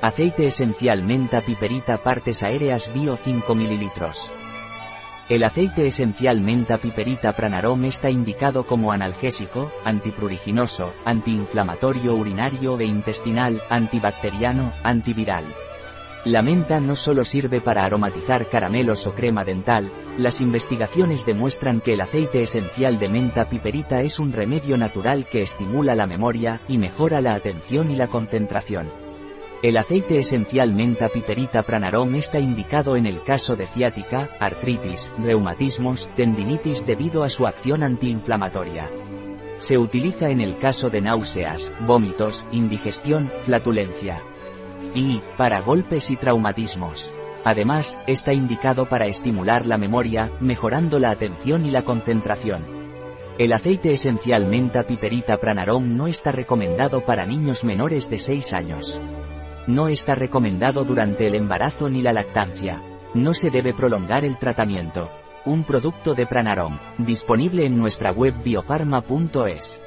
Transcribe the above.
Aceite esencial menta piperita partes aéreas bio 5 ml. El aceite esencial menta piperita pranarom está indicado como analgésico, antipruriginoso, antiinflamatorio urinario e intestinal, antibacteriano, antiviral. La menta no solo sirve para aromatizar caramelos o crema dental, las investigaciones demuestran que el aceite esencial de menta piperita es un remedio natural que estimula la memoria y mejora la atención y la concentración. El aceite esencial menta piperita pranarom está indicado en el caso de ciática, artritis, reumatismos, tendinitis debido a su acción antiinflamatoria. Se utiliza en el caso de náuseas, vómitos, indigestión, flatulencia y, para golpes y traumatismos. Además, está indicado para estimular la memoria, mejorando la atención y la concentración. El aceite esencial menta piperita pranarom no está recomendado para niños menores de 6 años. No está recomendado durante el embarazo ni la lactancia. No se debe prolongar el tratamiento. Un producto de Pranarom, disponible en nuestra web biofarma.es.